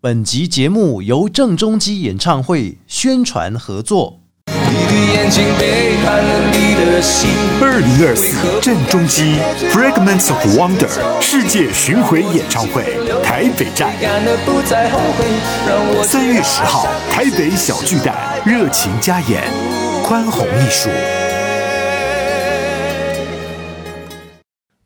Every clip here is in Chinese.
本集节目由郑中基演唱会宣传合作。二零二四郑中基 Fragments of Wonder 世界巡回演唱会台北站，三月十号台北小巨蛋热情加演，宽宏艺术。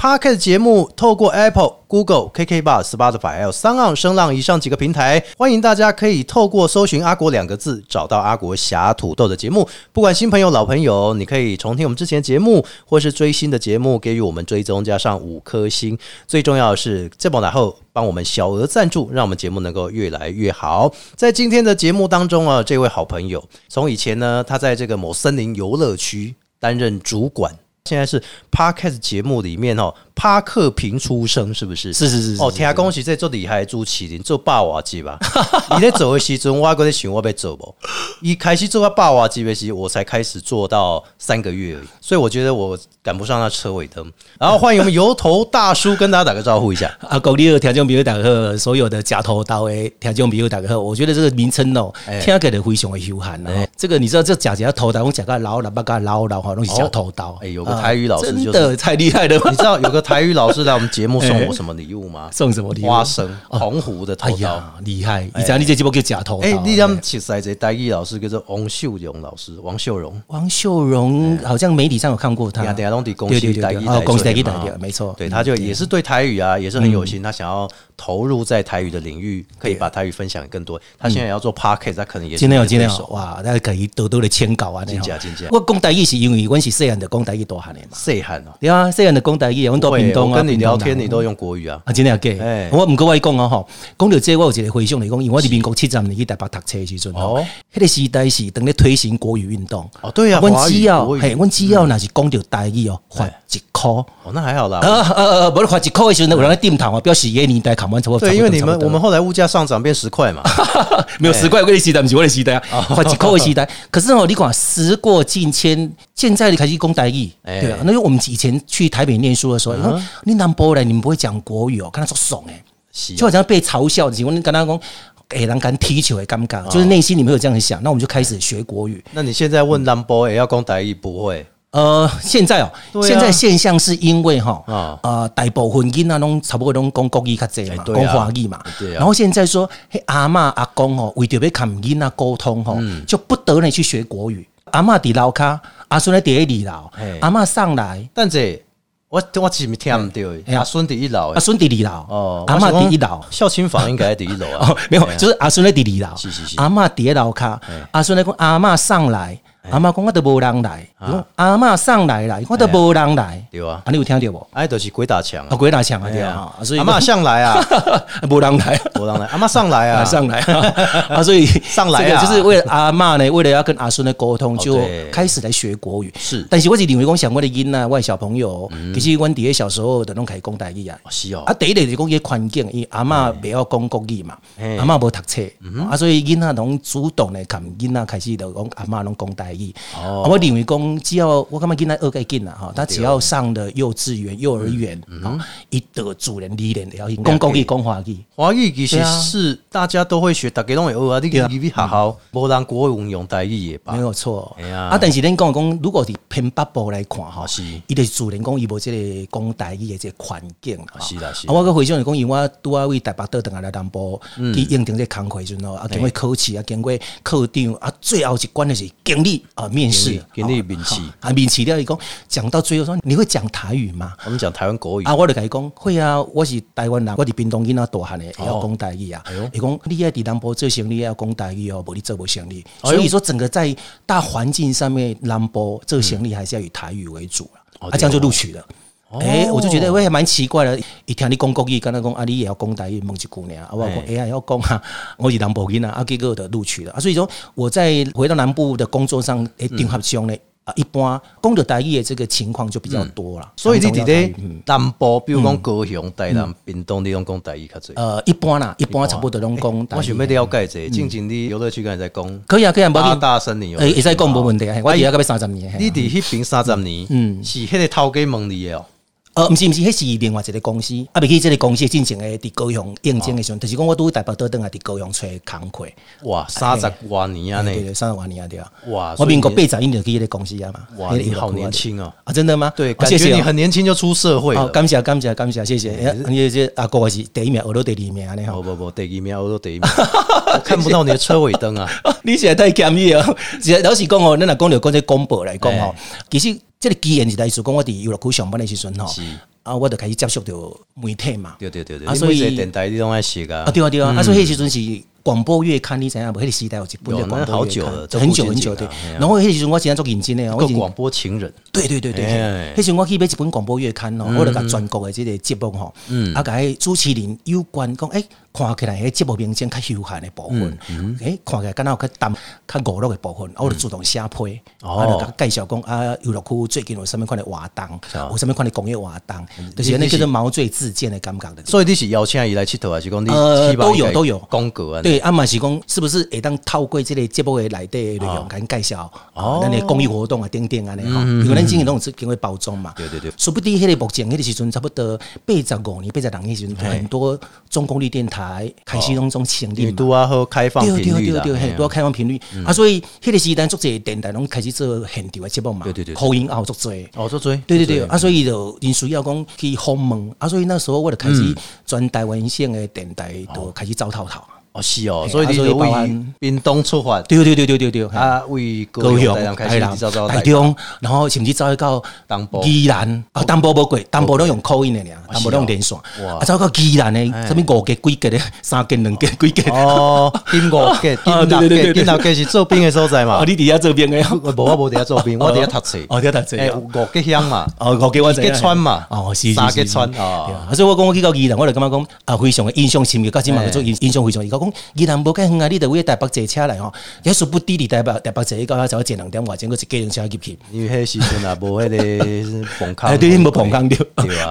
Podcast 节目透过 Apple、Google、KK Bar、Spotify 还有三浪、声浪以上几个平台，欢迎大家可以透过搜寻“阿国”两个字，找到阿国侠土豆的节目。不管新朋友、老朋友，你可以重听我们之前节目，或是追新的节目，给予我们追踪加上五颗星。最重要的是，这波然后帮我们小额赞助，让我们节目能够越来越好。在今天的节目当中啊，这位好朋友从以前呢，他在这个某森林游乐区担任主管。现在是 Podcast 节目里面哦，帕克平出生是不是？是是是是哦，听恭喜在做厉害朱麒麟做霸王级吧？你在走的时阵，我还在想我要走不？一开始做到霸王级的时，我才开始做到三个月而已，所以我觉得我赶不上那车尾灯。然后欢迎我们油头大叔跟大家打个招呼一下。啊，各位听众朋友大家好，所有的假头刀诶听众朋友大家好，我觉得这个名称哦，哎听起来非常的悠闲哦。这个你知道，这假假头刀，我讲个老老八个老老哈，东西假头刀。哎有个台语老师就是真的太厉害了吧你？知道有个台语老师来我们节目送我什么礼物吗？送什么礼物花生，澎湖的头刀。哎呀，厉害！你知道你这节目叫假头刀？哎、你讲其实这台语老师叫做王秀荣老师，王秀荣。王秀荣好像媒体上有看过他对对对对，哦，公司台语台台语，没错。对，嗯他就也是对台语啊，也是很有心，他想要投入在台语的领域，可以把台语分享更多。他现在要做 p a r k e t 他可能也是今天有今天有哇，那可以多多的签稿啊，那真种假真假我讲台语是因为我是细汉的讲台语大汉的嘛。细汉哦。对啊，细汉的讲台语，我们到屏东啊。跟你聊天，你都用国语啊？啊，真的假哎的？我唔过我讲啊吼，讲到这我有一个回想来讲，因为我伫民国七十年去台北读册的时阵吼哦，迄个时代是等咧推行国语运动。哦对啊阮华语只要嘿，阮只要若是讲到台语哦，罚一箍。哦，那还好啦。呃呃呃！无咧罚一箍的时阵，有人在点头啊，表示迄个年代看完差不多。对，因为你们我们后来物价上涨变十块嘛。没有十块，我的时代不是我的时代 哦啊，罚一箍的时代。可是哦，你讲时过境迁，现在你开始讲台语，对啊。那我们以前去台北念书的时候，你说你南部人，你们不会讲国语哦，看他说爽哎。就好像被嘲笑的情况，你跟他讲，给人敢踢球也尴尬，就是内心里面有这样想，那我们就开始学国语。那你现在问 Number 也要讲台语不会？呃，现在哦，现在现象是因为哈啊，呃，大部分囡仔拢差不多拢讲国语较济嘛，讲华语嘛啊。然后现在说，嘿阿嬷阿公哦，为着要跟囡仔沟通吼，嗯就不得你去学国语。阿嬷伫楼骹，阿孙咧伫二楼嘿，阿嬷上来，但这我我是不是听唔到的？哎呀。阿孙第一楼阿孙伫二楼，哦，阿嬷伫一楼。孝亲房应该在第一楼啊。哦。，没有就是阿孙咧伫二楼，阿嬷伫咧楼骹，阿孙咧讲阿嬷上来，阿嬷讲我都无人来，阿嬷上来啦，我都无人来，对啊。啊，你有听到无？哎，就是鬼打墙啊，啊！鬼打墙啊，对啊，所以阿妈上来啊，无人来。无人来，阿妈上来啊，啊，上来。啊，所以上来啊。这个就是为了阿嬷呢，为了要跟阿孙的沟通，就对。开始来学国语。是。但是我是认为讲，像我的囡啊，我的小朋友，其实阮伫咧小时候都拢开始讲台语啊。是哦。啊，，第一个就是讲伊个环境，伊阿嬷袂晓讲国语嘛嘿，阿嬷无读册，啊，所以囡仔拢主动来跟囡仔开始就讲阿嬷拢讲台语。哦。啊我认为讲，只要我感觉囡仔学个紧啦哈，他只要上了幼稚园、幼儿园啊，一得主人理念了，讲国语、讲华语。华语其实是大家都会学，大家都会学啊。你对啊。你你学校无人国语用台语也吧？没。有错。哎呀。啊，但是恁讲讲，如果是偏北部来看哈，是。伊就是自然讲伊无即个讲台语的这个环境哈是啦是我个回想是讲，因为我拄啊为台北倒等下来南部嗯。去应征这工课时阵吼，啊，经过考试啊，经过考场啊，最后一关的是经理啊面试，给你面试啊，啊面试了伊讲，讲到最后说你会讲台语吗？我们讲台湾国语啊，我就甲伊讲，会啊，我是台湾人，我伫屏东囡仔大汉的，哦会晓讲台语啊。伊讲你爱伫南部做生意要讲台语哦，无你做无生意。哎所以说，整个在大环境上面，南部做生意还是要以台语为主啊，这样就录取了。哎、我就觉得我也蛮奇怪的，一听你讲国语，跟他讲啊，你也要讲台语，问一句尔，啊，我讲哎呀要讲啊，我是南部人啊，啊，结果就录取了啊。所以说我在回到南部的工作上，诶，订合上呢。啊，一般讲到台语的这个情况就比较多了。所以你伫咧嗯南部，比如讲高雄、台南、屏东，你拢讲台语较侪。呃，一般啦，一般差不多拢讲。我想要了解者，近前你游乐区刚才在讲，可以啊，可以啊，无八要。大森林诶，区会使讲嘛无问题啊，我伫遐到要三十年。你伫迄边三十年，嗯，是迄个头家问你的哦。呃，毋是毋是，迄是另外一个公司，啊，袂去即个公司进行诶伫高雄应征诶时阵，就是讲我拄去台北倒转来伫高雄找工课，哇，三十多年啊呢，对对对，三十多年啊对啊。哇我民国八十一年就去迄个公司啊嘛。哇，那个你好年轻哦。啊，真的吗？对，感觉你很年轻就出社会好，了。感谢感谢感谢，谢谢。哎你这阿哥是第一名，我都第二名安尼吼。不不不，第二名我都第一名，我看不到你的车尾灯啊。你现在太谦虚哦。其实老实讲哦，咱若讲着讲这广播来讲吼哎，其实这个机缘是来自讲我伫娱乐区上班的时阵吼，啊，我就开始接触到媒体嘛。对对对对，啊所以电台你拢爱写啊。啊，。对啊对啊，啊，所以迄时阵是广播月刊，你知影无？迄个时代有一本有叫广播月刊。久了很久很久对。然后迄个时阵我真正做认真的，我已经个广播情人，对对对对，哎。迄时阵我去买一本广播月刊嗯。哦，我就甲全国诶即个节目吼，啊，甲迄主持人有关讲，诶，看起来迄节目名称较休闲诶部分，嗯诶，看起来敢若有较淡、较娱乐诶部分，啊我就主动写批，哦啊，就甲介绍讲啊，娱乐区最近有啥物款诶活动，哦有啥物款诶工业活动，就是那叫做毛遂自荐的感觉的。所以你是邀请伊来佚佗，还是讲你都有都有。公告啊？对，啊嘛是讲，是不是会当透过这个节目的内底的内容，甲咱介绍哦。哦，咱的公益活动啊，等等安尼吼，因为咱之前拢有经过包装嘛。对对对。说不定迄个目前迄个时阵差不多八十五年、八十六年时阵，很多中功率电台开始拢种成立嘛。你拄啊好开放频率对，对对对，很多开放频率。啊，所以迄个时代做这电台拢开始做现场的节目嘛，对对对对。口音也有足侪。哦，做做，对对对，啊，所以就因需要讲去访问啊，所以那时候我就开始转台湾省的电台都开始走透透。哦是哦，所以你就为包含屏东出发，对对对对对对，啊，为高高雄、开始南一招招台中，然后甚至走到东部。宜兰啊，东部。无过，东部。拢用口音的俩，东部拢用连线，哇。啊，走到宜兰的，什么五格、几格的，三格、两格、几格，哦，金五格、金啊六格、对对对对金六格是做兵的所在嘛？啊，？你底下这边的，我无我无伫遐做兵，我伫遐读册。哦，伫遐读册。诶，五格乡嘛，哦，五格我知一格川嘛。哦，是是三格是是对川哦啊，所以我讲我去到宜兰，我就感觉讲啊，非常的印象深刻，到今嘛做印印象非常。伊讲讲宜兰无介远啊，你就为台北坐车来吼，也殊不知伫台北台北坐到遐走前两点外钟，佫一计程车入去。因为迄时阵啊，无迄个崩坑，哎，对，无碰空着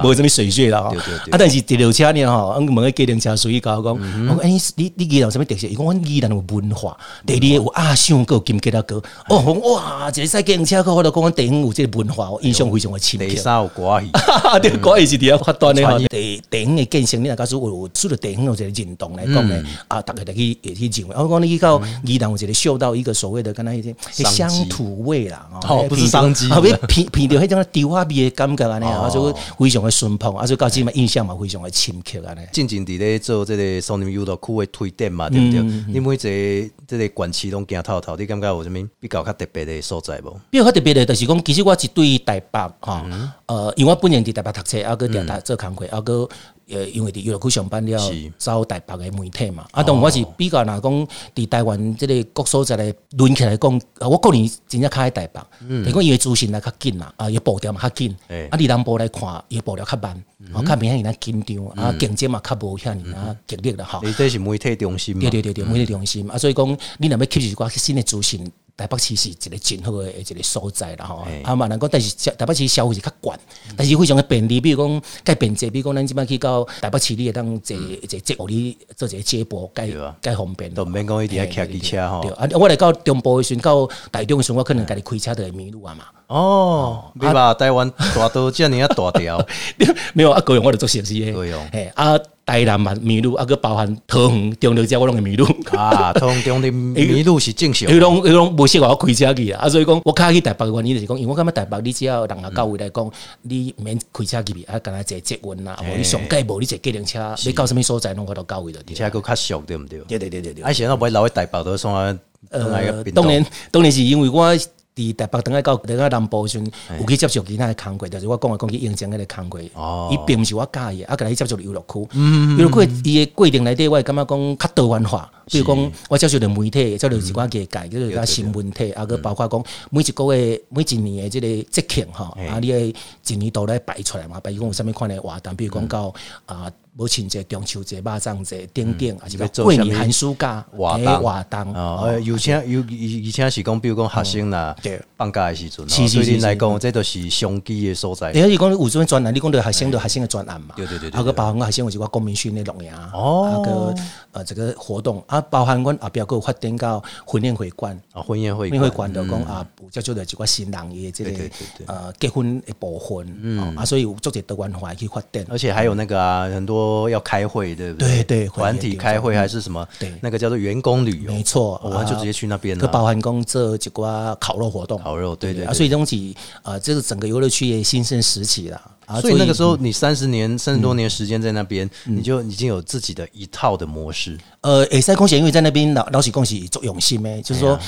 无什物水穴啦吼。啊，但是第六车呢吼，阮问个计程车司机甲我讲，嗯我讲哎，你你宜兰有什物特色？伊讲阮宜兰有文化，第二有阿香有金吉拉哥。哦，哇，一个赛计程车，我就讲阮地方有即个文化，我印象非常的深刻第。三有歌戏，对，歌也是伫遐发端的吼传。地地方的建设，你若假使有除了地方有一个认同来讲嗯呢，啊，逐个就去会去认为。我讲你去到宜兰有一个嗅到一个所谓的敢若迄种商机乡土味啦，哦不是商机啊，要闻闻到迄种丢花味的感觉安尼啊，哦所以非常的顺碰，啊，所以到即嘛印象嘛非常的深刻安尼。进前伫咧做这个松林优乐区的推荐嘛，对不对？你每一个这个管区拢行透透，你感觉有啥物比较较特别的所在无？比较较特别的，就是讲，其实我是对台北哈，呃，因为我本人伫台北读册，啊，搁伫台做工课，啊，个呃，因为伫娱乐区上班了是，走台北的媒体嘛，啊，当然我是比较若讲伫台湾即个各所在来轮起来讲，啊我个人真正较爱台北，但讲伊的资讯来较紧啦，啊，伊的步调嘛较紧。哎，啊，伫南部来看，伊的步调较慢，啊，较明显伊咱紧张，啊，竞争嘛较无遐尔啊激烈啦，吼。你这是媒体中心嘛。对？对对对，媒体中心啊，所以讲你若要吸取一寡新的资讯，台北市是一个真好的一个所在啦吼。啊嘛，人讲但是消台北市消费是较悬，但是非常的便利，比如讲介便捷，比如讲咱即摆去到台北市，你会当坐一个接互你做一个接驳，介对啊。介方便。都毋免讲一定要骑机车吼，啊，我来到中部的时阵，到台中的时阵，我可能家己开车就会迷路啊嘛。哦，你吧台湾大都遮尔啊大条，没有啊，高雄我就做熟悉的。高雄。嘿啊，台南嘛迷路，啊，个包含桃园、中六遮我拢会迷路。啊，通中的 迷路是正常伊。拢伊拢无适合我开车去啊，啊，所以讲我较去台北的原因就是讲，因为我感觉台北你只要人啊到位来讲，你毋免开车去去，啊，干若坐捷运啦，无你上街无你坐计程车，你到什么所在拢我都到位了。而且佫较俗，对毋对？对对对对对。而且那不会留喺台北都送啊，送来个呃，当然当然是因为我。伫台北等下到等下南部的时阵，有去接触其他的工课，就是我讲的讲去应征迄个工课。哦，伊并毋是我喜的，啊，甲伊接触娱乐区，娱乐区伊的规定内底，我会感觉讲较多元化，比如讲我接触着媒体，接触一寡业界，就是甲新闻体，啊，个包括讲每一个月、每一年的即个节庆吼，啊，你的一年度来摆出来嘛，比如讲有啥物款的活动，比如讲到啊母亲节、中秋节、肉粽节等等，还是要讲过年寒暑假诶活动？活动。哦，呃有请有以以前是讲，比如讲学生啦，放假的时阵，是是是来讲，这都是商机的所在。等于是讲有这种专栏，你讲到学生的学生的专案嘛，对对对对啊个包含我学生有一个公民训练录影，哦。啊个呃这个活动啊，包含阮后壁个有发展到婚宴会馆。啊，婚宴会婚宴会馆就讲啊，有接触到一寡新人伊的这个对对对对。呃结婚的部分，哦啊，所以有做者多元化去发展。而且还有那个啊，很多要开会，对不对对对团体开会还是什么？对那个叫做员工旅游，没错，我们就直接去那边了。个包含讲做一寡烤肉活动，烤肉对对啊，所以东西啊，这是整个游乐区也新生时期了。啊，所以那个时候你三十年、三十多年时间在那边，你就已经有自己的一套的模式。呃，会使讲是因为在那边老老喜恭喜做用心呗，就是说。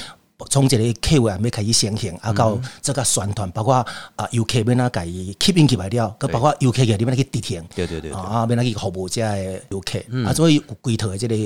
从一个客户还没开始先行，啊，到这个宣传，包括啊游客要哪家己吸引起来了，佮包括游客个你要去执行，对对对对。啊，要哪去服务这的游客，啊，所以有规套的这个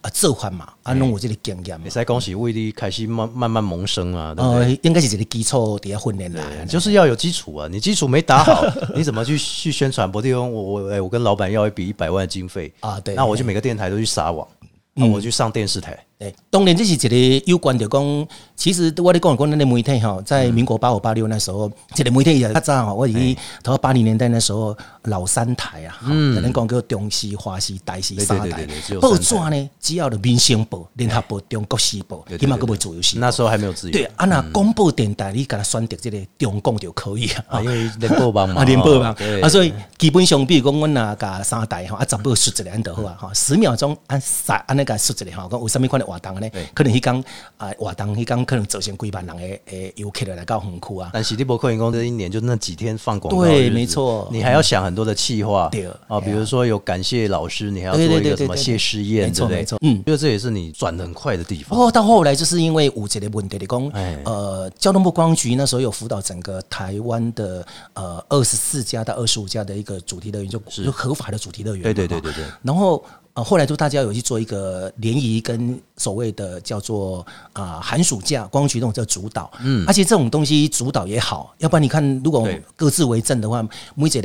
啊做法嘛，啊，拢有这个经验嘛。也，在恭喜为你开始慢慢慢萌生啊，呃？，应该是一个基础底下训练来，就是要有基础啊，你基础没打好，你怎么去去宣传？不地方我我哎，我跟老板要一笔一百万的经费啊对那我就每个电台都去撒网，那我去上电视台，对，当然这是一个有关的讲，其实我咧讲讲咱的媒体哈，在民国八五八六那时候，这个媒体也较早吼，我以头八零年代那时候老三台啊，嗯，咱讲叫中西、华西、台。视对对三台。报纸呢，只要的民生报、联合报、中国时报，起码个会自由时。那时候还没有自由，对啊，那广播电台你给他选择这个中共就可以啊。啊，。因为联播网嘛，啊，联播嘛对，啊，所以基本上，比如讲，阮若甲三台吼，啊，十部输一个安就好啊，吼，十秒钟按三安尼甲输一个吼，讲有啥物款的活动呢？可能迄工啊活动迄工可能造成几万人的诶游客来到园区啊。但喜地博客员工这一年就那几天放广告，对没错你还要想很多的计划，对啊，比如说有感谢老师，你还要对做一个什么谢师宴，没错？没错嗯因为这也是你转的很快的地方。不过到后来，就是因为五节的问题，你讲哎，呃，交通部观光局那时候有辅导整个台湾的呃二十四家到二十五家的一个主题乐园，就就合法的主题乐园嘛。对对对对对然后呃，后来就大家有去做一个联谊跟所谓的叫做啊、寒暑假光局那种叫主导，嗯，而且这种东西主导也好，要不然你看如果各自为政的话，每一个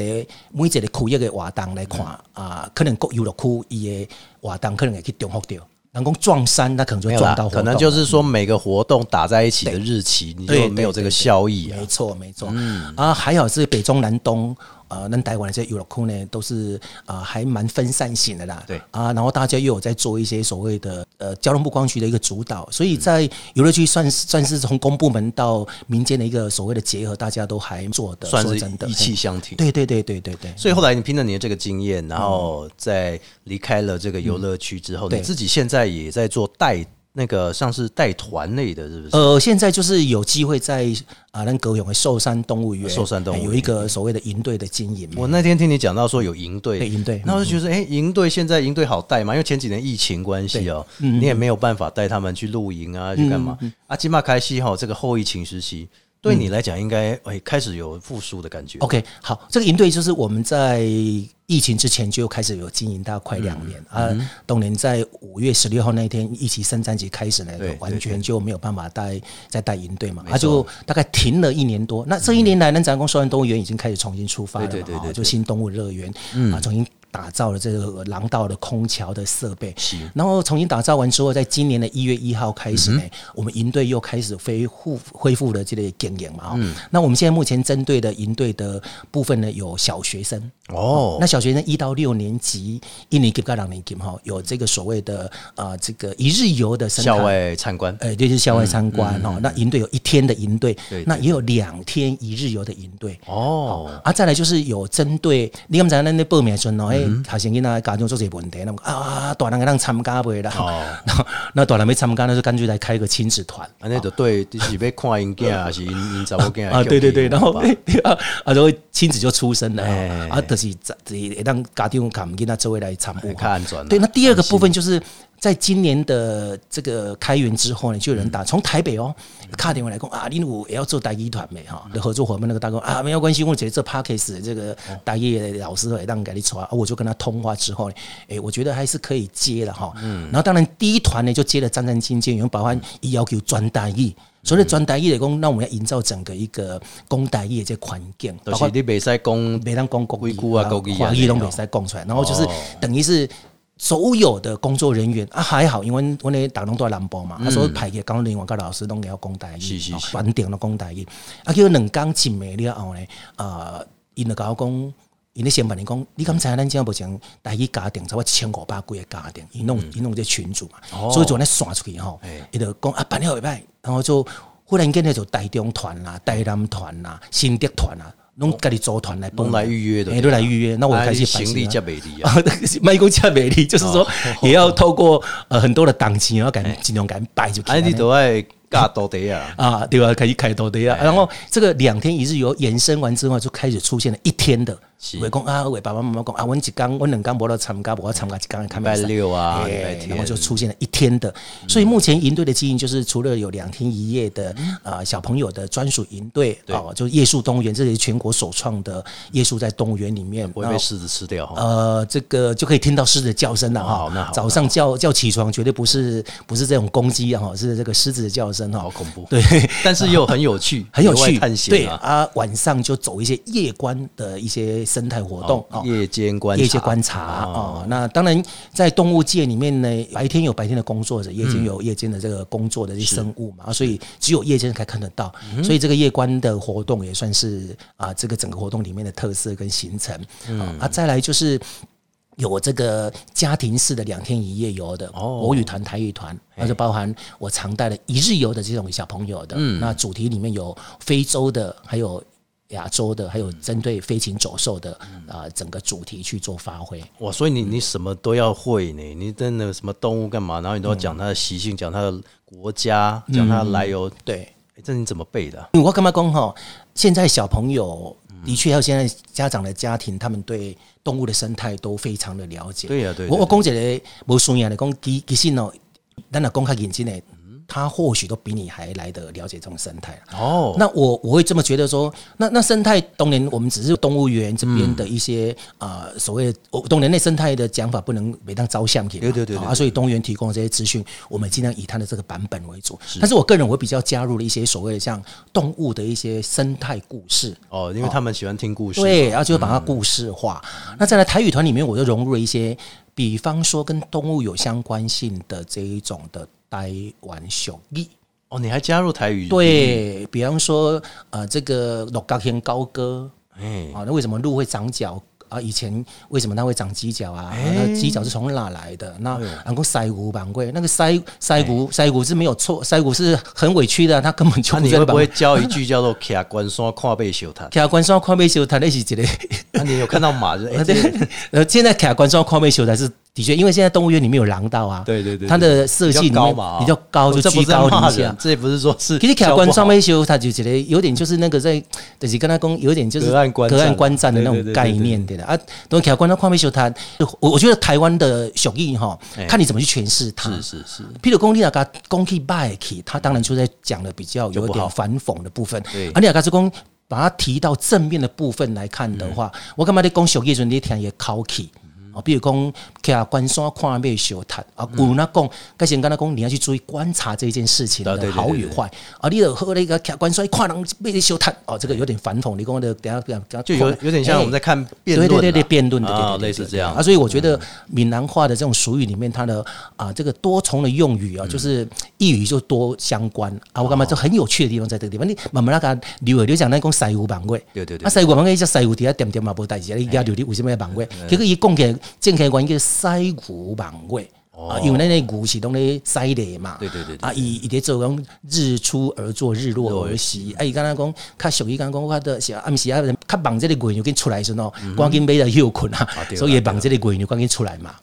每一个区域的活动来看啊、可能各游乐区伊的活动可能也去重复掉。能讲撞衫，那可能就没有啦撞到，可能就是说每个活动打在一起的日期，你对就没有这个效益啊。没。错，没错。啊，还好是北中南东，呃，那台湾的这些游乐区呢，都是啊、还蛮分散型的啦。对啊，然后大家又有在做一些所谓的呃交通部光局的一个主导，所以在游乐区算是算是从公部门到民间的一个所谓的结合，大家都还做的，算是说真的一气相挺。对对对对对对。所以后来你凭着你的这个经验，然后在离开了这个游乐区之后，对你自己现在也在做带那个像是带团类的，是不是？呃，现在就是有机会在啊，那高雄的寿山动物园，寿山动物园。有一个所谓的营队的经营。我那天听你讲到说有营队，对营队。那我就觉得，哎、营队现在营队好带嘛，因为前几年疫情关系哦，嗯。你也没有办法带他们去露营啊，去干嘛？啊，金马开西哈，这个后疫情时期，对你来讲应该哎、开始有复苏的感觉。OK，好，这个营队就是我们在疫情之前就开始有经营，大概快两年、嗯啊。当年在五月十六号那一天，疫情圣诞节开始呢，完全就没有办法带再带营队嘛，他、就大概停了一年多。那这一年来，呢，咱公寿山动物园已经开始重新出发了嘛，对对对对对哦就新动物乐园啊，重新。打造了这个廊道的空桥的设备，是。然后重新打造完之后，在今年的一月一号开始呢，嗯我们营队又开始恢复恢复了这个经营嘛。嗯。哦那我们现在目前针对的营队的部分呢，有小学生。哦，那小学生一到六年级，一年级到两年级哈，有这个所谓的呃这个一日游的校外参观，呃，对，就是校外参观哦。那营队有一天的营队对对，那也有两天一日游的营队。哦，啊，再来就是有针对你刚才那那报名的时阵哦，诶，学生囡仔家长做这个问题，那么啊，大人个能参加袂啦？哦。那大人没参加，那就干脆来开个亲子团。啊，那就对，就是要看因囝 还是因因查某囝啊，对对对，然后啊 啊，然后亲子就出生了。哎啊，啊，就是会当家长看囡仔周围来参与。看对，那第二个部分就是在今年的这个开园之后呢，就有人打从台北哦卡电话来讲啊，你我也要做大一团没哈的合作伙伴那个大哥啊，没有关系，我觉得这 p a r k a s 这个大一老师会让给你传啊，我就跟他通话之后呢，哎，我觉得还是可以接的哈。嗯。然后当然第一团呢就接了战战兢兢，因为包含也要求专大一。所以专大一的工，那我们要营造整个一个公大一的这环境，都是你袂使讲每当讲国规矩啊国语啊华语都袂使讲出来，然后就是等于是所有的工作人员啊还好，因为 我那打工都在南部嘛，他说排给工作人员跟老师拢要讲大一，是是是。完定的讲台语，啊叫两工进美了后呢，呃，因就甲我讲。因咧先问你讲，你刚才咱讲无讲大一家庭，差不多一千五百几个家庭，伊弄伊弄这群主嘛，所以就咧刷出去吼，伊就讲啊办了袂歹，然后就忽然间咧就台中团啦、台南团啦、新德团啦，拢家己组团来拢来预约的，哎都来预约，那我开始行李加美丽啊，啊，卖公加美丽，就是说 也要透过呃很多的档期，然后赶尽量赶摆就。哎，你都爱尬多的呀，啊，对吧？开始开多的啊。然后这个两天一日游延伸完之后，就开始出现了一天的。为讲啊，为爸爸妈妈讲啊，我一刚我两刚无到参加，我参加一刚看礼拜六啊，然后就出现了一天的。所以目前营队的经营就是除了有两天一夜的啊小朋友的专属营队哦，就是夜宿动物园，这是全国首创的夜宿在动物园里面，不会被狮子吃掉。呃，这个就可以听到狮子的叫声了哈。那好，早上叫叫起床，绝对不是不是这种公鸡啊，是这个狮子的叫声哈。好恐怖。对，但是又很有趣，很有趣。探险对啊，晚上就走一些夜观的一些生态活动。夜间观夜间观察哦，那当然在动物界里面呢，白天有白天的工作者，夜间有夜间的这个工作的这些生物嘛，所以只有夜间才看得到，所以这个夜观的活动也算是啊，这个整个活动里面的特色跟行程。啊。再来就是有这个家庭式的两天一夜游的国语团、台语团，那就包含我常带的一日游的这种小朋友的，那主题里面有非洲的，还有。亚洲的，还有针对飞禽走兽的啊，整个主题去做发挥。哇，所以你你什么都要会呢？你真的什么动物干嘛？然后你都要讲它的习性，讲它的国家，讲它的来由。对，这你怎么背的？我干嘛讲哈？现在小朋友的确，还有现在家长的家庭，他们对动物的生态都非常的了解。对呀，对。我我讲一个无顺眼的，讲其其实哦，咱若讲较严谨的。他或许都比你还来得了解这种生态哦。那我我会这么觉得说，那那生态当年我们只是动物园这边的一些啊所谓动年内生态的讲法，不能每当招相给。对对对啊，所以动物园提供这些资讯，我们尽量以它的这个版本为主。但是我个人我比较加入了一些所谓的像动物的一些生态故事哦，因为他们喜欢听故事。对，然后就把它故事化。那在台语团里面，我就融入了一些，比方说跟动物有相关性的这一种的。台湾小艺哦，你还加入台语？对比方说，呃，这个鹿角天高歌，哎，啊，那为什么鹿会长角？啊，以前为什么它会长犄角啊？那犄角是从哪来的？那然后腮骨板贵，那个腮腮骨腮骨是没有错，腮骨是很委屈的，他根本就你会不会教一句叫做 “卡关山跨背修塔”？卡关山跨背修塔那是几类？那你有看到马？对，呃，现在卡关山跨背修塔是。的确，因为现在动物园里面有廊道啊，对对对，它的设计比较高比较高，就居高临下。这也不是说是，其实卡关双面修，他就觉得有点就是那个在，就是跟他讲有点就是隔岸观隔岸观战的那种概念，对的啊。等卡关到跨面修，他我我觉得台湾的小艺哈，看你怎么去诠释它。是是是，譬如公立那个公气 bike，他当然就在讲的比较有点反讽的部分。对，而你阿是公把它提到正面的部分来看的话，我干嘛在讲小叶准你听也考起。啊，比如讲，看关山看被小谈啊，古那讲，该先跟他讲，你要去注意观察这件事情的好与坏啊。你有喝那个看关山看人被小谈哦，这个有点反讽。你讲的等下等下就有有点像我们在看辩论，对对对，辩论的啊，类似这样啊。所以我觉得闽南话的这种俗语里面，它的啊这个多重的用语啊，就是一语就多相关啊。我干嘛就很有趣的地方在这个地方。你慢慢那个刘刘讲那讲西湖板块，对对对，啊西湖板位叫西湖底下点点嘛无代志，你家刘你为什么要板块？结果一讲起正开关叫西湖晚会啊，因为那那古是拢咧西的嘛，对对对啊，伊伊咧做讲日出而作，日落而息。啊，伊刚刚讲，较属于刚刚讲，我的是暗时啊，较忙这个月牛跟出来时喏，赶紧买了休困啊，所以忙这个月牛赶紧出来嘛，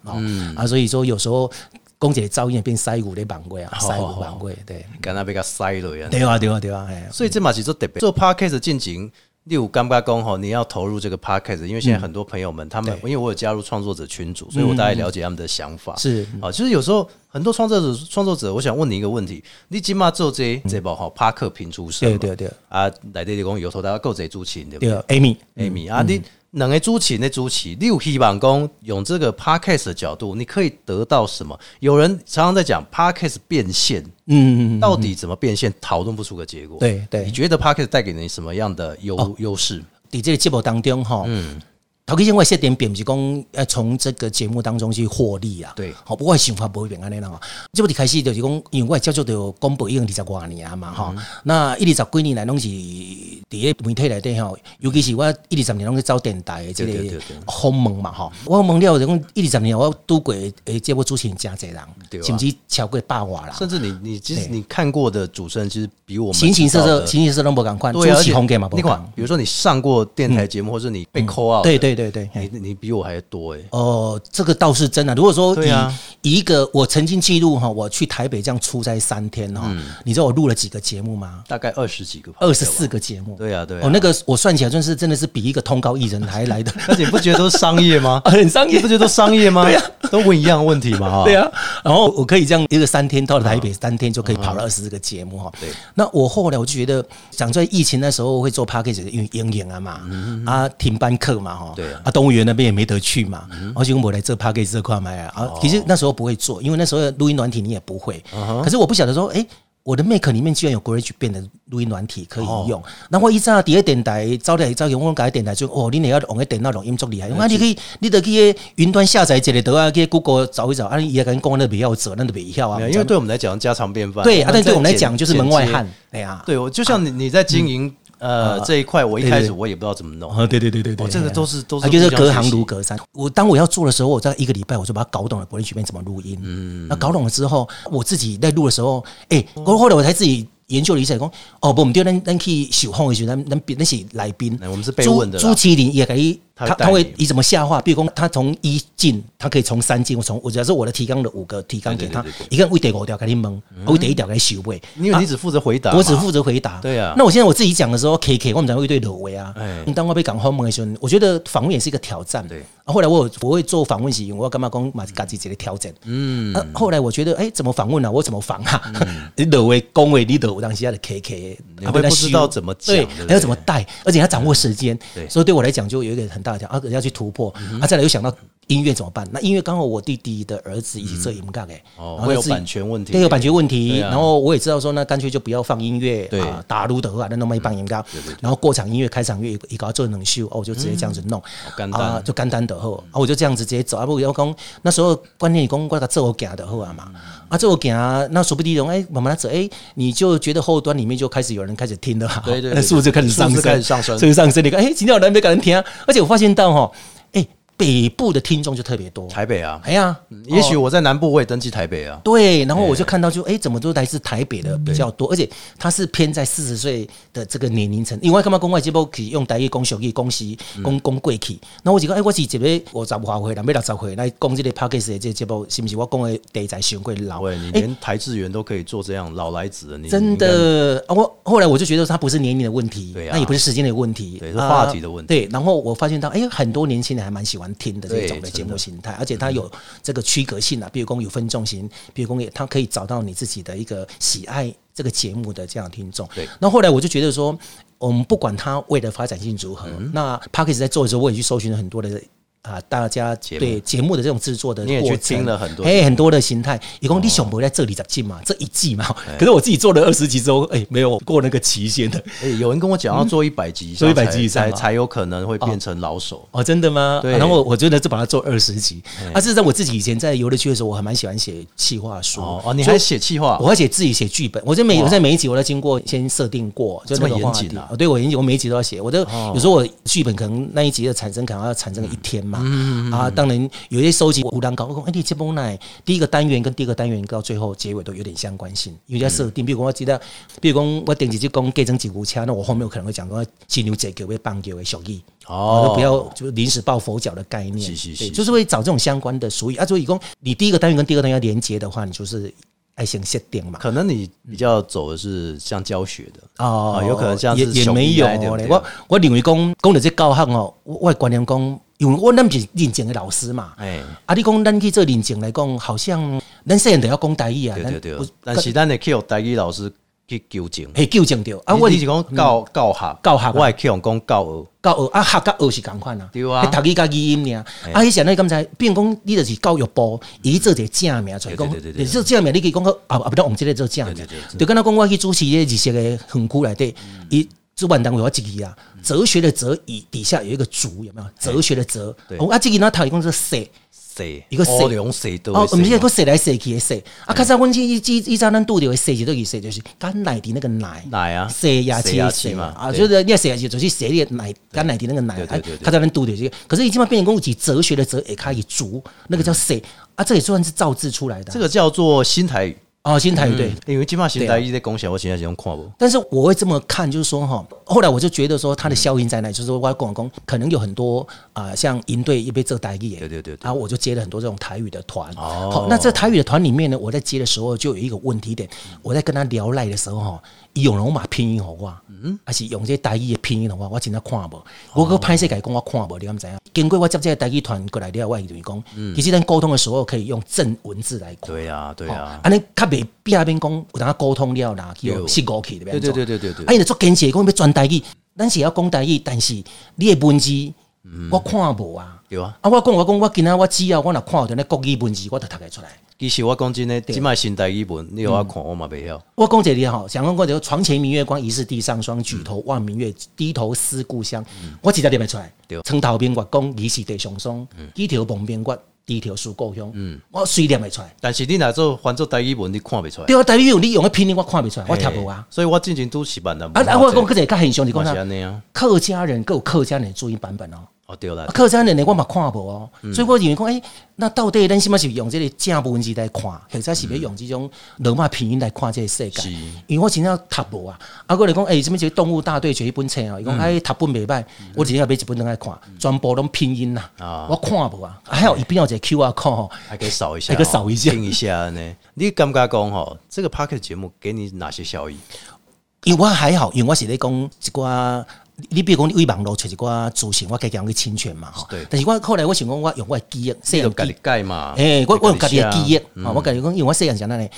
啊，所以说有时候公姐噪音变西湖的晚会啊，西湖晚会对，刚刚被个塞了呀，对啊对啊对啊，哎，所以这嘛是做特别。做 podcast 进行。六五干巴工吼，你要投入这个 podcast，因为现在很多朋友们他们，因为我有加入创作者群组，所以我大概了解他们的想法。是。啊，其实有时候。很多创作者创作者，我想问你一个问题：你起码做这这包哈帕克评出身，对对对。啊，来这里讲有头大家够谁主持对不对？对，Amy，？Amy 啊，你两个主持那主持，你有希望讲用这个 podcast 的角度，你可以得到什么？有人常常在讲 podcast 变现，嗯，到底怎么变现，讨论不出个结果。对对你觉得 podcast 带给你什么样的优优势？伫这个节目当中哈，嗯。头期先我设定并不是讲要从这个节目当中去获利啊，对。好，不过想法不会变安尼啦。这部一开始就是讲，因为我的叫做就公布已经二十多年啊嘛，哈、那一二十几年来拢是伫个媒体内底吼，尤其是我一二十年拢去走电台的这个访问嘛，吼，我问了就讲一二十年我拄过诶节目主持人真侪对啊。人，甚至超过百外啦。甚至你你其实你看过的主持人，其实比我们形形色色，形形色色都无共款，主对啊，而且你看同，。比如说你上过电台节目，或者你被扣 out，对对对对，你你比我还多哎。哦，这个倒是真的。如果说以、啊一个我曾经记录哈，我去台北这样出差三天哈，嗯你知道我录了几个节目吗？大概二十几个，二十四。个节目。对啊对啊哦，那个我算起来真是真的是比一个通告艺人还来的而且你不觉得都是商业吗？很商业你不。觉得都商业吗？对呀，都问一样的问题嘛哈。对啊，然后我可以这样一个三天到了台北三天就可以跑了二十四个节目哈。对，那我后来我就觉得，讲在疫情那时候会做 p a c k a g e 因为阴影啊嘛，啊停班课嘛哈，对啊啊动物园那边也没得去嘛，而且我来这 p a k a g e 这块买啊，其实那时候不会做，因为那时候录音软体你也不会，可是我不晓得说，哎。我的 Mac 里面居然有 Garage 变的录音软体可以用，那我一早第一电台招来招用我改电台就哦，你也要用个电脑录音足厉害，啊，你可以你得去云端下载一个得啊，去 Google 找一找，啊，你也跟讲那不要做，那都不要啊，因为对我们来讲家常便饭。对啊，但对我们来讲就是门外汉，。哎呀，对，我就像你你在经营呃这一块，我一开始我也不知道怎么弄。啊，对对对对对，哦这个都是都是啊，就是隔行如隔山。我当我要做的时候，我在一个礼拜我就把它搞懂了，柏林曲面怎么录音。嗯，那搞懂了之后，我自己在录的时候，哎，我后来我才自己。研究了一下，讲哦，不，我们对咱咱去受访的时候，咱咱那些来宾哎，我们是被问的朱朱麒麟也可以，他他会以怎么下话，比如讲他从一进，他可以从三进，我从我假设我的提纲的五个提纲给他一个人为第五条给你蒙，为第一条给你收尾，因为你只负责回答嘛，我只负责回答。对啊那我现在我自己讲的时候，K K 我们讲会对裸维啊哎。当我被讲后蒙的时候，我觉得访问也是一个挑战。对啊，后来我有我会做访问时，我要干嘛讲嘛自己这个调整。嗯。啊，后来我觉得，哎，怎么访问呢？我怎么访啊？你裸维恭维你裸当时的 K K，你会不知道怎么讲对还要怎么带，而且要掌握时间。对所以对我来讲就有一个很大家啊，要去突破。啊，再来又想到音乐怎么办？那音乐刚好我弟弟的儿子一起做音杠哎，哦会有然后自己版权问题。对，有版权问题。啊。然后我也知道说，那干脆就不要放音乐，对。啊，打撸的话，那那么一帮音高，然后过场音乐、开场乐一搞做能修，哦，我就直接这样子弄，简单。啊，就干单的后，啊，我就这样子直接走，啊，不要讲那时候观念讲我个做我行的后啊嘛，啊，做我行，那说不定哎，慢慢地走，哎，你就觉得后端里面就开始有人开始听了，对对对 那数字开始上升，开始上升？上升，你看，哎，今天有人没给人听啊，而且我发现到哈，哎，北部的听众就特别多，台北啊，哎呀，也许我在南部我也登记台北啊。对，然后我就看到就哎，怎么都来自台北的比较多，而且他是偏在四十岁的这个年龄层。因为干嘛公外节目可以用台语讲小语、讲西、讲讲过去。那我就讲，哎，我是一个五十外岁，人要六十岁来讲这个 p o d c a s 的这个节目，是不是我讲的题材上贵老？喂，你哎连台志源都可以做这样老来子的，你真的，啊我后来我就觉得他不是年龄的问题，对啊那也不是时间的问题，对是话题的问题对，然后我发现到，哎，很多年轻人还蛮喜欢听的这种的节目形态，而且它有这个区隔性啊，比如讲有分众型，比如讲也它可以找到你自己的一个喜爱这个节目的这样的听众。对那后来我就觉得说，我们不管它未来发展性如何，嗯那 p a r k e s 在做的时候，我也去搜寻了很多的。啊，大家对节目的这种制作的过程听了很多哎，很多的形态。一共你想不在这里集进嘛，这一季嘛。可是我自己做了二十集之后，哎，没有过那个期限的。哎，有人跟我讲要做一百集 做才，100集以上才才有可能会变成老手。哦，真的吗？对啊然后我我真的就把它做二十集。啊，事实上我自己以前在游乐区的时候，我还蛮喜欢写企划书。哦哦，你还写企划我？还写自己写剧本，我在每我在每一集我都经过先设定过，就那个这么严话题谨啊哦对我严谨，我每一集都要写。我都有时候我剧本可能那一集的产生可能要产生一天嘛。啊，当然有些收集无单搞，我讲哎，你这本来第一个单元跟第二个单元到最后结尾都有点相关性，因为在设定。比如讲我记得，比如讲我顶几集讲改成几股车，那我后面有可能会讲讲金牛这个会棒球的俗语。哦哦，不要就临时抱佛脚的概念，是是是对就是会找这种相关的俗语啊。所以讲你第一个单元跟第二个单元要连接的话，你就是爱先设定嘛。可能你比较走的是像教学的哦啊有可能像是也也没有。我我认为讲讲到这教学哦，我我的观念讲，因为我咱不是认证的老师嘛，哎。啊，你讲咱去做认证来讲，好像咱虽然都要讲台语啊，咱对。对对，但是咱会去用台语老师去纠正。会纠正着。啊，啊，我是讲教教学，教学啊。我会去用讲教学。教学啊，学甲学是共款啊，对啊。迄读语甲语音尔。啊，迄时阵你刚才，比如讲，你就是教育部，伊做一个正名出来讲，你做正名，你去讲个啊啊，不得往即个做正名。对对对。就敢若讲，我去主持迄日式的园区内底，伊主办单位我一个啊，哲学的哲以底下有一个竹，有没有？哲学的哲对，哦啊，这个那头一共是写。谁一个谁欧龙谁都哦，会毋是个谁说来说去的说，啊，刚才我去一一一张咱拄着的说是都是说，就是干奶的那个奶，奶啊说牙洗牙齿齿嘛啊，就是你要说牙齿就是写你的奶干奶的那个奶，啊对对对对较早咱拄着这个，可是已经嘛变成讲有哲学的哲，也可以竹，那个叫说啊，这也算是造字出来的啊。这个叫做新台语。哦，新台语对。因为基本上新台语在讲起来，我现在是用看不。但是我会这么看，就是说哈，后来我就觉得说它的效应在哪，就是说我广东，可能有很多啊、像银队也被这台语，对对对对然后我就接了很多这种台语的团。哦好，那这台语的团里面呢，我在接的时候就有一个问题点，我在跟他聊赖的时候哈，伊用罗马拼音给我，嗯，还是用这台语的拼音互我，我真的看无，我个拍摄改讲我看无，你敢知影？经过我接这个台语团过来了，我就是讲，其实咱沟通的时候可以用正文字来看。对啊，对啊，安尼较袂壁边讲有当沟通了啦，去对失误去对对对对对对对啊，伊就做坚持讲要转台语，咱是要讲台语，但是你的文字我看无啊。对啊。啊，我讲我讲，我今仔我只要我若看到那国语文字，我就读得出来。其实我讲真的，即卖新台语文，你有我看我嘛袂晓。我讲这里哈，想讲过就床前明月光，疑是地上霜。举头望明月，低头思故乡。我直接念得出来对。床头明月光，疑是地上霜。举头望明月，低头思故乡。我虽念得出来。但是你若做翻做台语文，你看袂出来。对啊，台语文你用的拼音我看不出来，我听无啊。所以我之前都是办的。啊啊！我讲个一个较现象是讲啥？客家人各有客家人的注音版本哦。哦对啦。啊，客家人的我嘛看无哦，嗯。所以我认为讲，诶、那到底咱是不是用这个正文字来看，或者是要用这种罗马拼音来看这个世界？是？因为我真正读无啊，啊，我来讲，诶、什么叫动物大对决一本册啊？伊嗯。讲，哎，读本袂歹，我真正买一本登来看，全部拢拼音啦，啊。我看无啊，还有一边有一个 Q R code 吼，还可以扫一下哦，还可以扫一下。听一下呢。你感觉讲吼，这个 p a r k e t 节目给你哪些效益？因为我还好，因为我是咧讲一寡，你比如讲你为网络找一寡资讯，我家己去侵权嘛，吼。对。但是我后来我想讲，我用我的记忆，细汉记你就家己改嘛。诶、我我用家己的记忆，嗯吼、我家己讲，因为我细汉是安尼，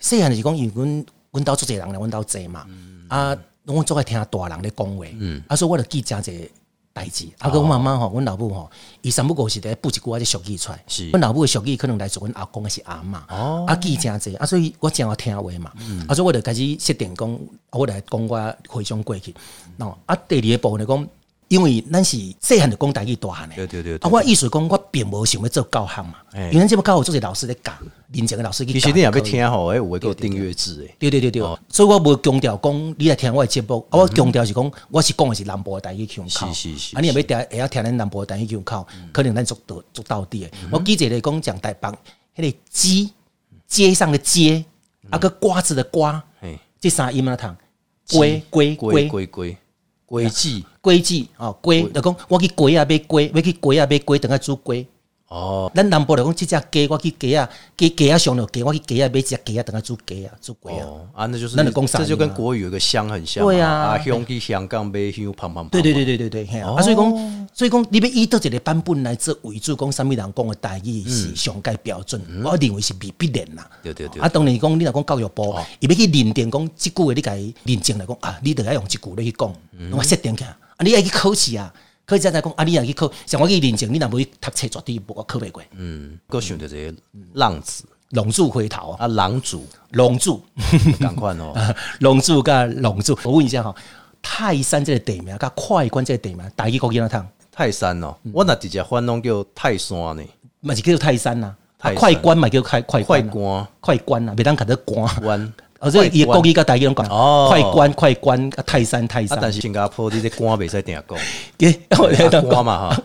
细汉就是讲，因为阮阮兜做侪人来，阮兜坐嘛，嗯。啊，我总爱听大人咧讲话，啊，所以我就记真侪代志。啊，个我妈妈吼，阮老母吼，伊三不五时伫补一句仔俗语出来是，阮老母的俗语可能来自阮阿公还是阿嬷，哦。啊，记真侪，啊，所以我真好听话嘛，啊，所以我就开始设定讲，啊我来讲我回想过去，喏，啊，第二个部分就讲。因为咱是细汉就讲台语大汉的，对对对对啊，我意思讲，我并无想要做教学嘛，哎因为咱这么教学做是老师在教，认真的老师去教。其实你也要听吼，哎，有一个订阅制诶。对对对对，哦所以我无强调讲你来听我的节目，啊，我强调是讲我是讲的是南部的台语腔口，是是是啊，你也要听，会晓听咱南部的台语腔口，可能咱做到做到底的。我记者来讲讲台北，迄个鸡街上的街，啊个瓜子的瓜，嘿，这三音啊，堂龟龟龟龟规规规矩龟记哦龟，就讲我去龟啊买龟，要去龟啊买龟，等下煮龟。哦，咱南部来讲，即只鸡我去鸡啊，鸡鸡啊上了鸡，我去鸡啊买一只鸡啊，等下煮鸡啊，煮鸡啊。哦啊，那就是那你讲啥这就跟国语有个乡很像嘛。对啊啊，乡去香港买香胖胖。对对对对对对，嘿啊，啊所以讲，所以讲，你要以倒一个版本来做为主，讲啥物人讲的代语是上界标准，我认为是未必然啦。对对对啊，当然讲，你若讲教育部，伊要去认定讲，即句话你家认证来讲啊，你得要用即句来去讲，我设定起来，啊，你爱去考试啊，考试再讲啊，你若去考，像我去认证，你若无去读册，绝对无我考袂过。嗯，我想着这些浪子龙柱回头啊，啊，狼主龙柱。赶快哦。龙柱甲龙柱，我问一下哈，泰山这个地名甲快关这个地名，大家国几哪趟？泰山哦，嗯我那直接翻拢叫泰山呢，嘛是叫做泰山呐、啊，快关嘛叫快快快关快关啊，别当卡得关。关。哦，所以伊国语甲台语拢讲，哦。快关快关啊，泰山泰啊，山。但是新加坡你这关袂使定讲，给我来啊当关嘛哈，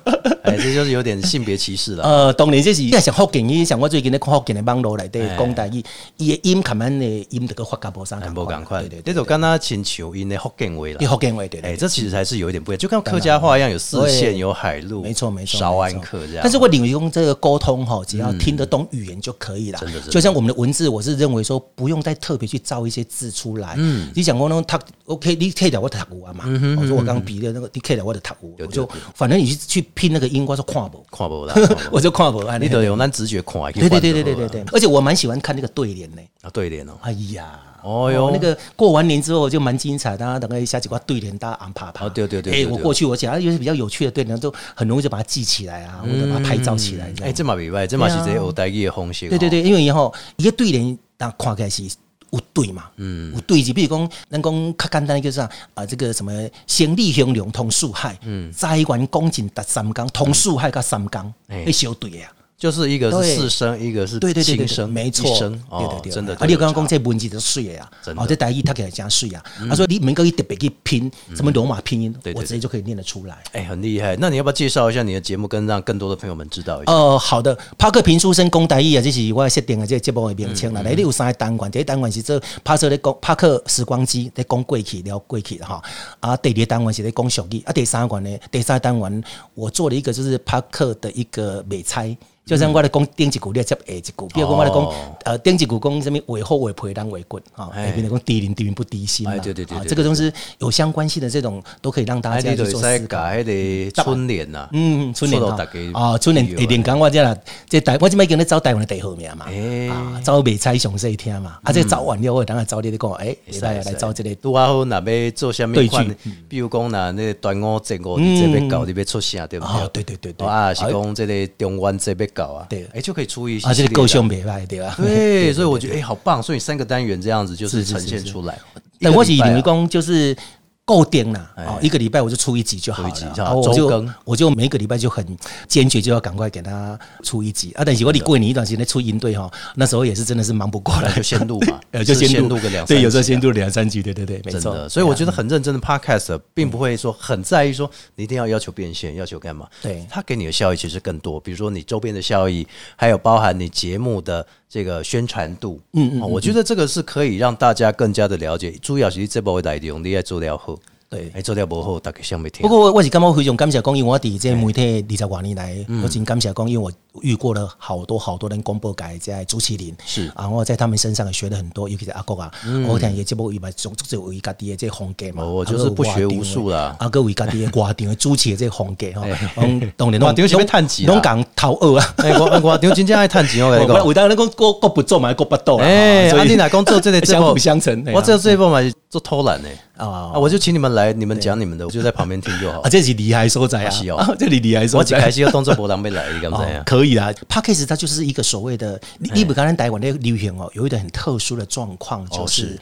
哎，这就是有点性别歧视了。呃，当然这是像福建语，像我最近咧看福建的网络内底哎。讲台语，伊的音含咱的音得个发甲无啥哎，共无共款，对对对，这种刚刚请求因的福建话啦。你。福建话对对哎，这其实还是有一点不一样，就跟客家话一样，有四线，有海陆，没错没错，韶安客这样。但是我认为用这个沟通哈，只要听得懂语言就可以了。真的就像我们的文字，我是认为说不用再特别去造一些字出来。嗯，你讲过呢，他 OK，你可以了我读有啊嘛。我说我刚比的那个，你可以了我的读我就反正你去去拼那个音音我说看不，看不啦，我就看不。哎你得用咱直觉看，对对对对对对对，而且我蛮喜欢看那个对联呢。啊，对联哦，哎呀，哦哟那个过完年之后就蛮精彩，大家等一下几挂对联，大家昂啪啪。哦对对对哎，我过去我讲有些比较有趣的对联，就很容易就把它记起来啊，或者把它拍照起来这哎，样。这嘛明白，这嘛是这有台语的方式。对对对，因为以后一个对联，当看起来是有对嘛，嗯，有对就，比如讲，咱讲较简单一个啥？啊，这个什么先立雄龙通四海，嗯，财源广进达三江，通四海甲三纲，哎那小对啊。就是一个是四声，一个是对对对对没错一声，对哦对对，真的。啊，你刚刚讲这这文字的水的啊，真的嗯哦，这台语读起来真水啊，他说你能够一特别去拼什么罗马拼音我直接就可以念得出来。哎很厉害。那你要不要介绍一下你的节目，跟让更多的朋友们知道一下？哦，好的，帕克评书生讲台语啊，这是我设定的这个节目的名嗯称啦。来、你有三个单元，第一单元是这帕克咧讲帕克时光机在讲过去聊过去的哈，啊，第二个单元是在讲俗语，啊，第三关呢，第三个单元我做了一个就是帕克的一个美猜。就像我咧讲顶一句，你要接下一句。比如讲我咧讲哦，呃，顶一句讲什么为后为陪人为棍啊，哎下边讲低人低人不低心嘛。哎对对对这个东西有相关性的这种都可以让大哎，家去做思考。使改迄个春联呐，嗯，春联啊，春联下连讲我这啦，这台我即摆叫你走台湾的第号名嘛，哎。啊，走未猜上细听嘛，啊，这走完了，我等下找你咧讲，哎，会使来走这个。拄啊好，若要做啥物对款句？比如讲，若那个端午节五日节要到，你要出声对不哦对对对对。啊，是讲这个中元节要对哎，就可以出一些啊，这个够系列的凶袂歹对吧？对，所以我觉得哎，好棒！所以三个单元这样子就是呈现出来。但我是一个礼拜啊认为讲就是固定啦，哦，一个礼拜我就出一集就好了。我就我就每个礼拜就很坚决就要赶快给他出一集。啊。但是我你过年一段时间出营队哈，那时候也是真的是忙不过来，就先录嘛呃，就先录录个两三对，有时候先录两三集，对对对，没错，。所以我觉得很认真的 podcast 并不会说很在意说你一定要要求变现，要求干嘛？对。它给你的效益其实更多，比如说你周边的效益，还有包含你节目的这个宣传度。嗯嗯，我觉得这个是可以让大家更加的了解。主要是这部内容你也做了好，对。哎，做了不好，大家想没听。不过我我是感觉非常感谢讲，因为我伫这媒体二十多年来，我真感谢讲，因为我遇过了好多好多人广播界在主持人，是。啊，我在他们身上也学了很多，尤其是阿国啊，我听伊节目伊嘛总总是有伊家己的这个风格嘛，我哦就是不学无术啦。啊，各位家己的外场的主持的这个风格吼，嗯当然外场是要趁钱啦拢讲头学啊。哎，我我张真正爱趁钱，我跟你讲。我有当然讲国国不做嘛，国不斗啦，哎，所以啊，你哪讲做这个 节相目辅相成。我做这一部嘛是做偷懒呢。啊。啊，我就请你们来，你们讲你们的，我就在旁边听就好。啊，。这是厉害所在啊。是哦，啊这里厉害所在。开始要动作波浪没来，你敢知呀？可以啊 p a c k a g e 它就是一个所谓的，你你不刚才台湾的流行哦，有一个很特殊的状况，就是、是。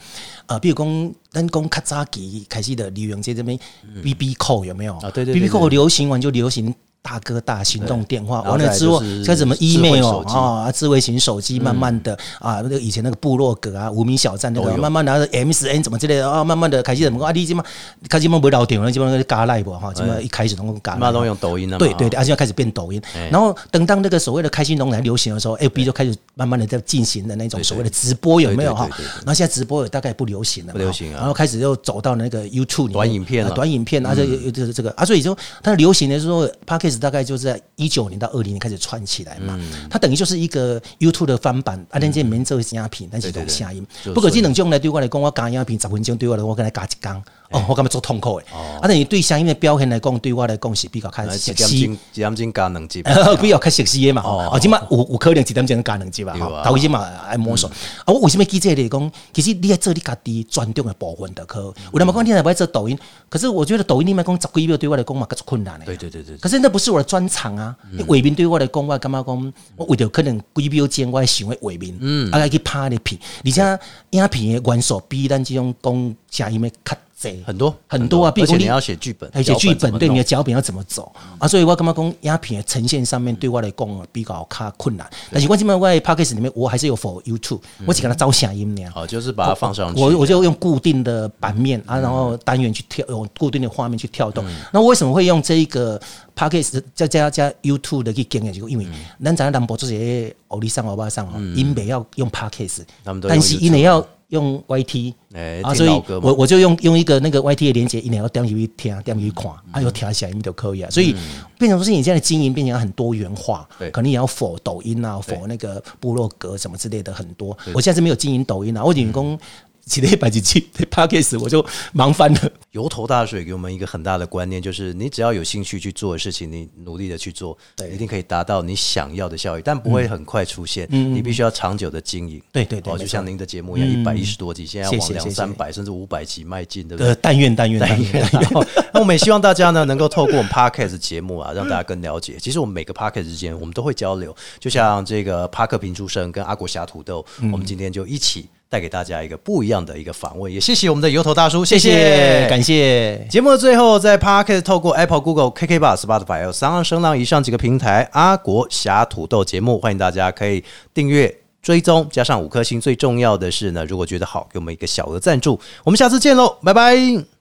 呃，比如讲，咱讲较早期开始的流行在这边 B B 扣有没有？啊对对对 B B 对扣流行完就流行。大哥大行动电话，完了之后就是像什么 email 啊，智慧型手机，慢慢的啊，那个以前那个部落格啊，无名小站那个，慢慢慢的 MSN 怎么之类的啊，慢慢的开始怎么啊，你今嘛开始嘛不老点了，基本上加 live 哈，基本上一开始都加 live，嘛都用抖音了嘛。对对对，而且要开始变抖音。然后等到那个所谓的开心农来流行的时候，FB 就开始慢慢的在进行的那种所谓的直播，有没有哈？然后现在直播也大概不流行了嘛，不流行啊。然后开始又走到那个 YouTube 短影片了。啊短影片啊，这有这这个啊，所以说它流行的时候 p a c k g e 大概就是在一九年到二零年开始串起来嘛，它等于就是一个 YouTube 的翻版，啊，咱这免做影片，但是对对有声音就。不过这两种呢，对我来讲，我加影片十分钟，对我来讲，我跟他加一工。哦，我感觉做痛苦的。啊，等于对声音的表现来讲，对我来讲是比较较一熟悉。点钟一点钟加两集，比较较熟悉的嘛，哦哦，即马有有可能一点钟加两集吧，头先嘛爱摸索。啊，我为什么记这里讲？其实你爱做你家己专长的部分就，可有人嘛讲你也不爱做抖音，可是我觉得抖音你们讲十几秒对我来讲嘛，较困难的。对对对对，可是那不是我的专长啊！画面对我来讲，我感觉讲，我为着可能几秒钟，我想要画面，嗯，啊，去拍你片，而且影片的元素比咱这种讲声音的较济很多很多啊，比如说而且你要写剧本，而且剧本对你的脚脚本要怎么走啊？所以我感觉讲影片的呈现上面对我来讲比较较困难。但是我今麦我在 p o d c a s t 里面，我还是有 for YouTube，我只给他招声音那样。好，就是把它放上去。我我就用固定的版面啊，然后单元去跳，用固定的画面去跳动。那我为什么会用这一个 p o d c a s t 加加加 YouTube 的去经验？就因为咱咱南部这些欧丽上欧巴上哦，因北要用 p o d c a s t 他们都用但是因为要用 YT。哎啊，所以我我就用用一个那个 YT 的连接，一定要点进去听，点进去看，啊，有听起来就可以啊。所以变成说是你现在的经营变成很多元化，对可能也要否抖音啊，否那个部落格什么之类的很多。我现在是没有经营抖音啊，我只讲几礼拜 一期 p a c k a g e 我就忙翻了。油头大水给我们一个很大的观念，就是你只要有兴趣去做的事情，你努力的去做，对一定可以达到你想要的效益，但不会很快出现。你必须要长久的经营。嗯对对对哦，就像您的节目一样，一百一十多集，现在要往两三百甚至五百集迈进，对不对呃，？但愿但愿但愿。那我们也希望大家呢，能够透过我们 podcast 节目啊，让大家更了解。其实我们每个 podcast 之间，我们都会交流。就像这个帕克平出生跟阿国侠土豆，我们今天就一起带给大家一个不一样的一个访问。也谢谢我们的油头大叔，谢谢谢，感谢。节目的最后，在 Pocket 透过 Apple、Google、KK Bus、Spotify 还有三浪声浪以上几个平台，阿国侠土豆节目，欢迎大家可以订阅。追踪加上五颗星，最重要的是呢，如果觉得好，给我们一个小额赞助。我们下次见喽，拜拜。